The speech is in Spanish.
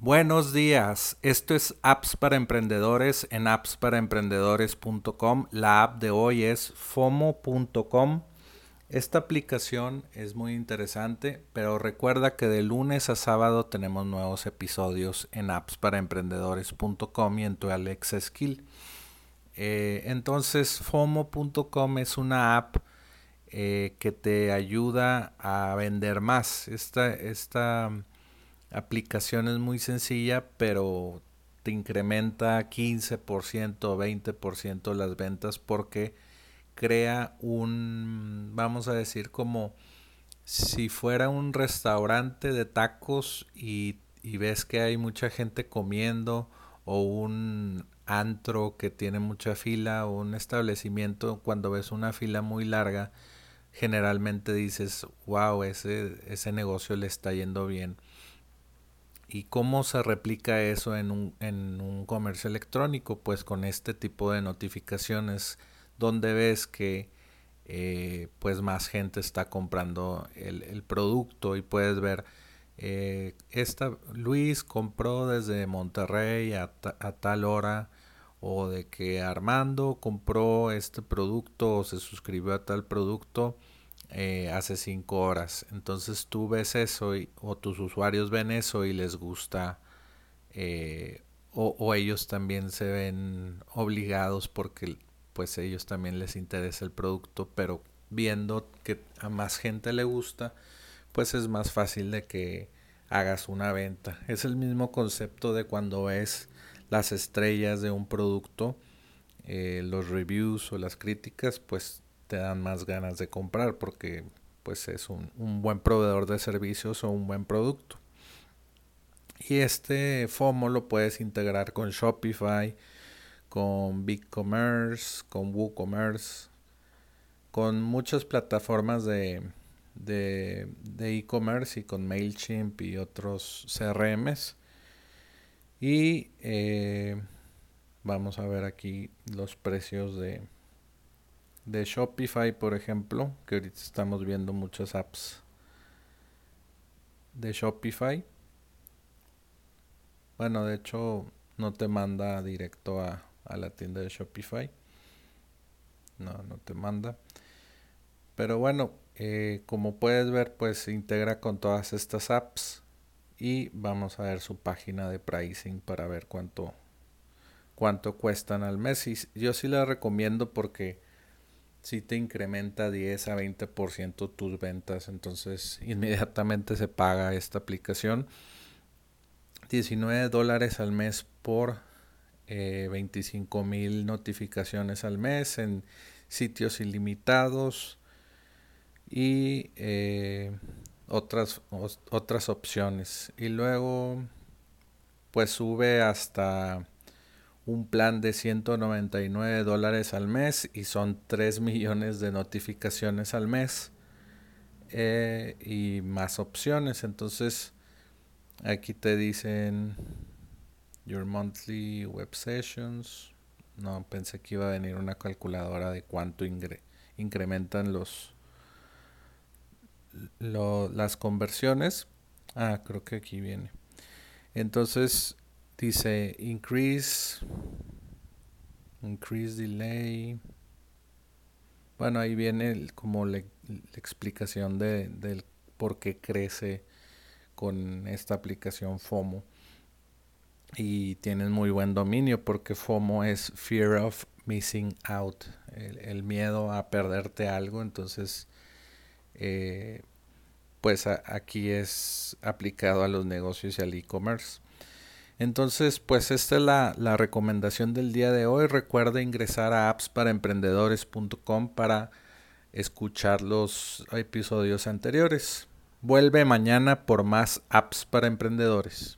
Buenos días, esto es Apps para Emprendedores en appsparaemprendedores.com. La app de hoy es fomo.com. Esta aplicación es muy interesante, pero recuerda que de lunes a sábado tenemos nuevos episodios en appsparaemprendedores.com y en tu Alexa Skill. Eh, entonces, fomo.com es una app eh, que te ayuda a vender más. Esta, esta aplicación es muy sencilla, pero te incrementa 15% o 20% las ventas porque crea un, vamos a decir, como si fuera un restaurante de tacos y, y ves que hay mucha gente comiendo o un antro que tiene mucha fila o un establecimiento, cuando ves una fila muy larga, generalmente dices, wow, ese, ese negocio le está yendo bien. ¿Y cómo se replica eso en un, en un comercio electrónico? Pues con este tipo de notificaciones donde ves que eh, pues más gente está comprando el, el producto y puedes ver eh, esta Luis compró desde Monterrey a, a, tal hora o de que Armando compró este producto o se suscribió a tal producto eh, hace cinco horas. Entonces tú ves eso y, o tus usuarios ven eso y les gusta eh, o, ellos también se ven obligados porque pues ellos también les interesa el producto, pero viendo que a más gente le gusta, pues es más fácil de que hagas una venta. Es el mismo concepto de cuando ves las estrellas de un producto, eh, los reviews o las críticas, pues te dan más ganas de comprar porque pues es un, un buen proveedor de servicios o un buen producto. Y este FOMO lo puedes integrar con Shopify, con BigCommerce, con WooCommerce, con muchas plataformas de e-commerce y con MailChimp y otros CRMs. Y eh, vamos a ver aquí los precios de, de Shopify, por ejemplo, que ahorita estamos viendo muchas apps de Shopify. Bueno, de hecho, no te manda directo a, a la tienda de Shopify. No, no te manda. Pero bueno, eh, como puedes ver, pues se integra con todas estas apps. Y vamos a ver su página de pricing para ver cuánto, cuánto cuestan al mes. Y yo sí la recomiendo porque si te incrementa 10 a 20% tus ventas, entonces inmediatamente se paga esta aplicación. 19 dólares al mes por eh, 25 mil notificaciones al mes en sitios ilimitados y eh, otras, otras opciones. Y luego pues sube hasta un plan de 199 dólares al mes y son 3 millones de notificaciones al mes eh, y más opciones. Entonces aquí te dicen your monthly web sessions. No, pensé que iba a venir una calculadora de cuánto incrementan los lo, las conversiones. Ah, creo que aquí viene. Entonces Dice increase, increase delay. Bueno, ahí viene como la explicación de, del por qué crece con esta aplicación FOMO. Y tienes muy buen dominio porque FOMO es Fear of Missing Out, el, el miedo a perderte algo. Entonces, eh, pues aquí es aplicado a los negocios y al e-commerce. Entonces, pues esta es la, la, recomendación del día de hoy. Recuerda ingresar a appsparaemprendedores.com para escuchar los episodios anteriores. Vuelve mañana por más apps para emprendedores.